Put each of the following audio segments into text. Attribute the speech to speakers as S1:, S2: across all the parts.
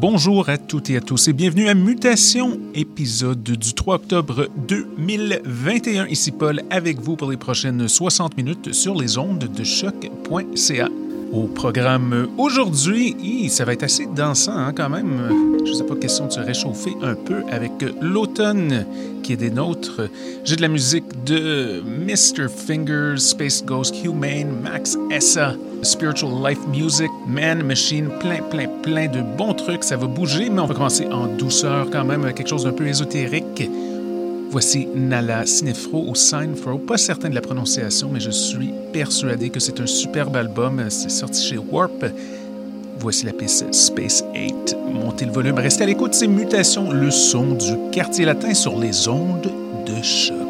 S1: Bonjour à toutes et à tous et bienvenue à Mutation, épisode du 3 octobre 2021. Ici Paul avec vous pour les prochaines 60 minutes sur les ondes de choc.ca. Au programme aujourd'hui, ça va être assez dansant hein, quand même. Je ne sais pas, question de se réchauffer un peu avec l'automne qui est des nôtres. J'ai de la musique de Mr. Fingers, Space Ghost, Humane, Max Essa, Spiritual Life Music, Man Machine, plein, plein, plein de bons trucs. Ça va bouger, mais on va commencer en douceur quand même, quelque chose d'un peu ésotérique. Voici Nala Sinefro ou Sinfro, pas certain de la prononciation, mais je suis persuadé que c'est un superbe album. C'est sorti chez Warp. Voici la piste Space 8. Montez le volume, restez à l'écoute, c'est Mutation, le son du quartier latin sur les ondes de choc.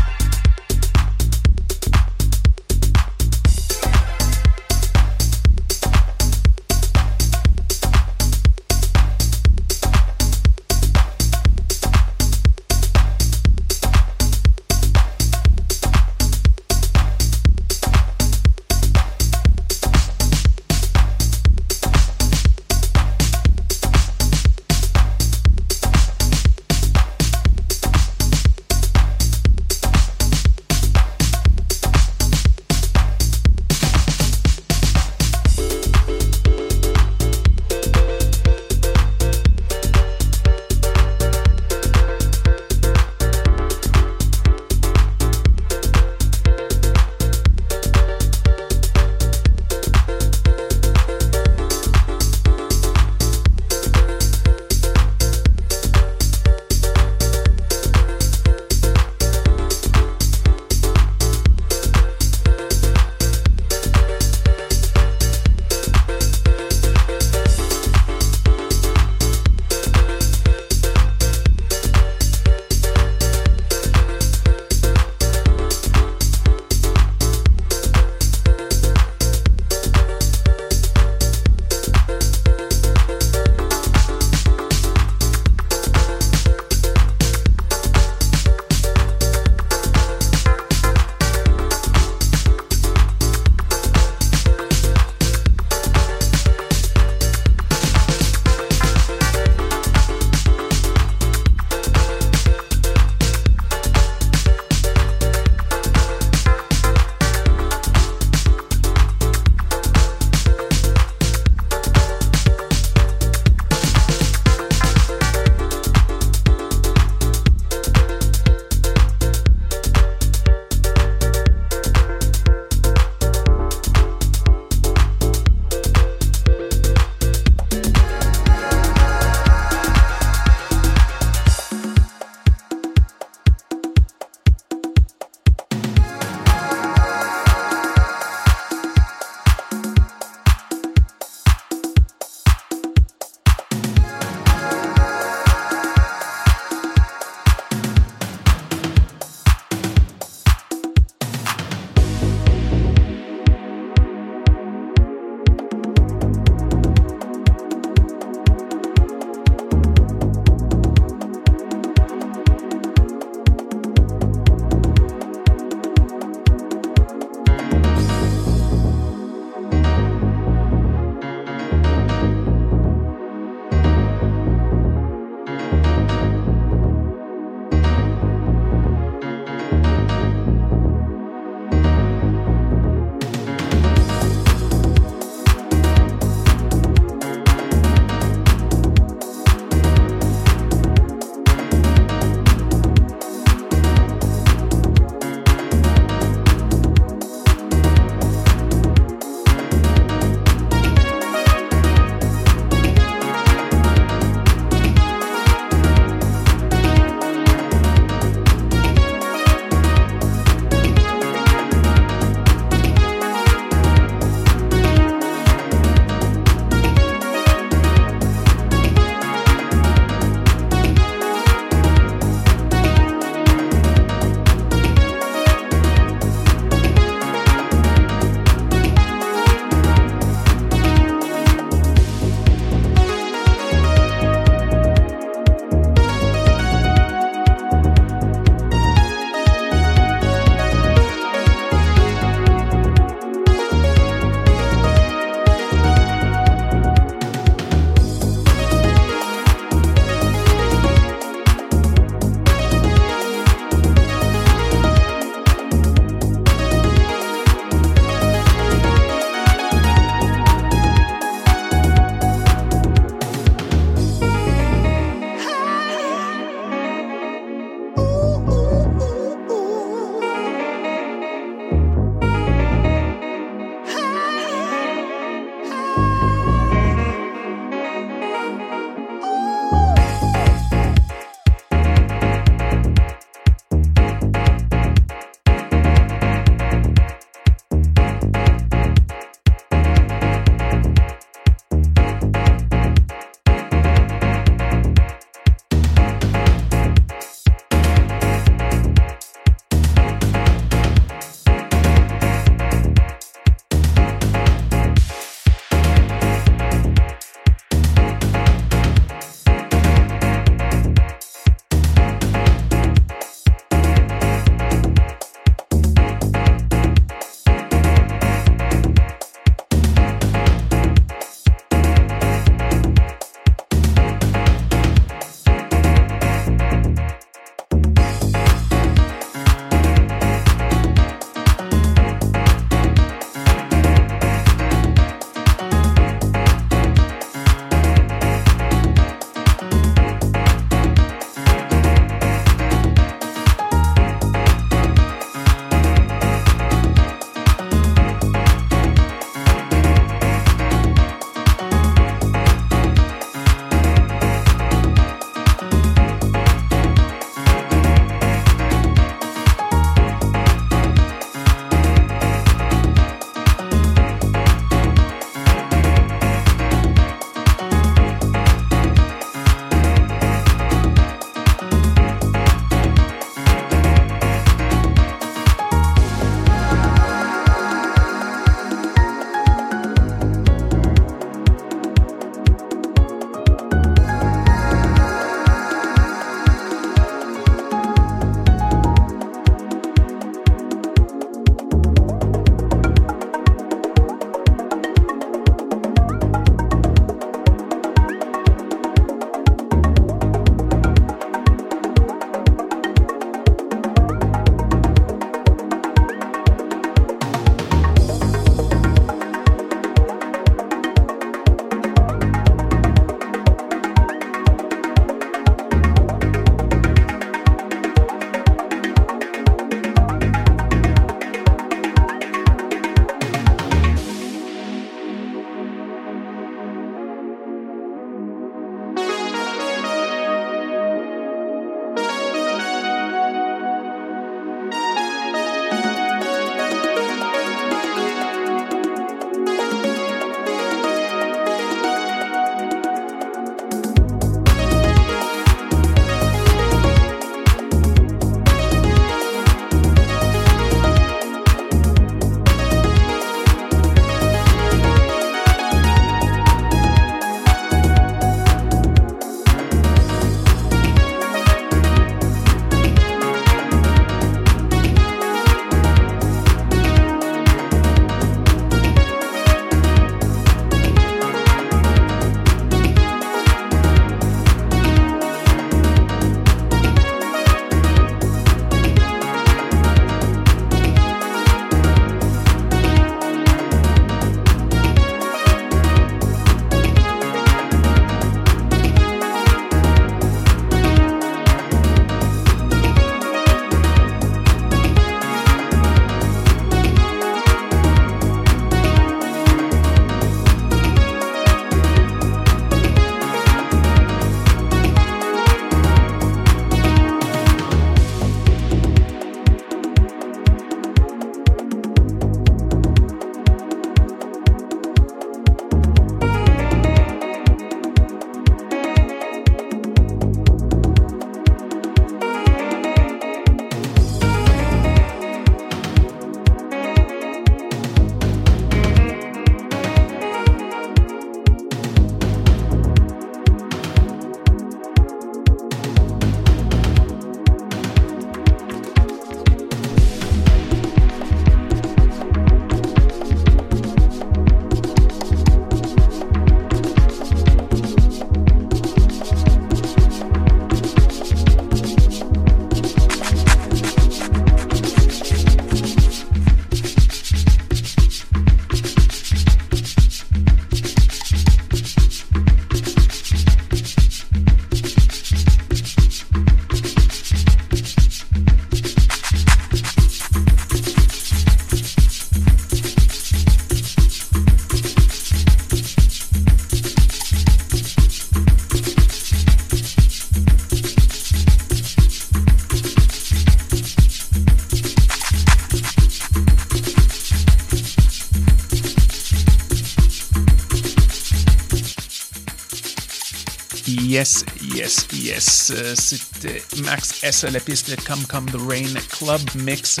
S1: Euh, C'était Max S. La piste Come Come the Rain Club Mix.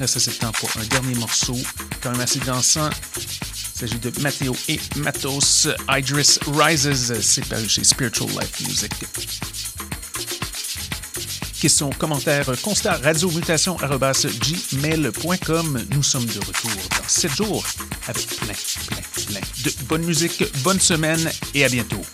S1: Là, ça temps pour un dernier morceau, quand même assez dansant. Il s'agit de Matteo et Matos. Idris Rises. C'est paru chez Spiritual Life Music. Questions, commentaires, constat, radiomutation.gmail.com. Nous sommes de retour dans 7 jours avec plein, plein, plein de bonne musique. Bonne semaine et à bientôt.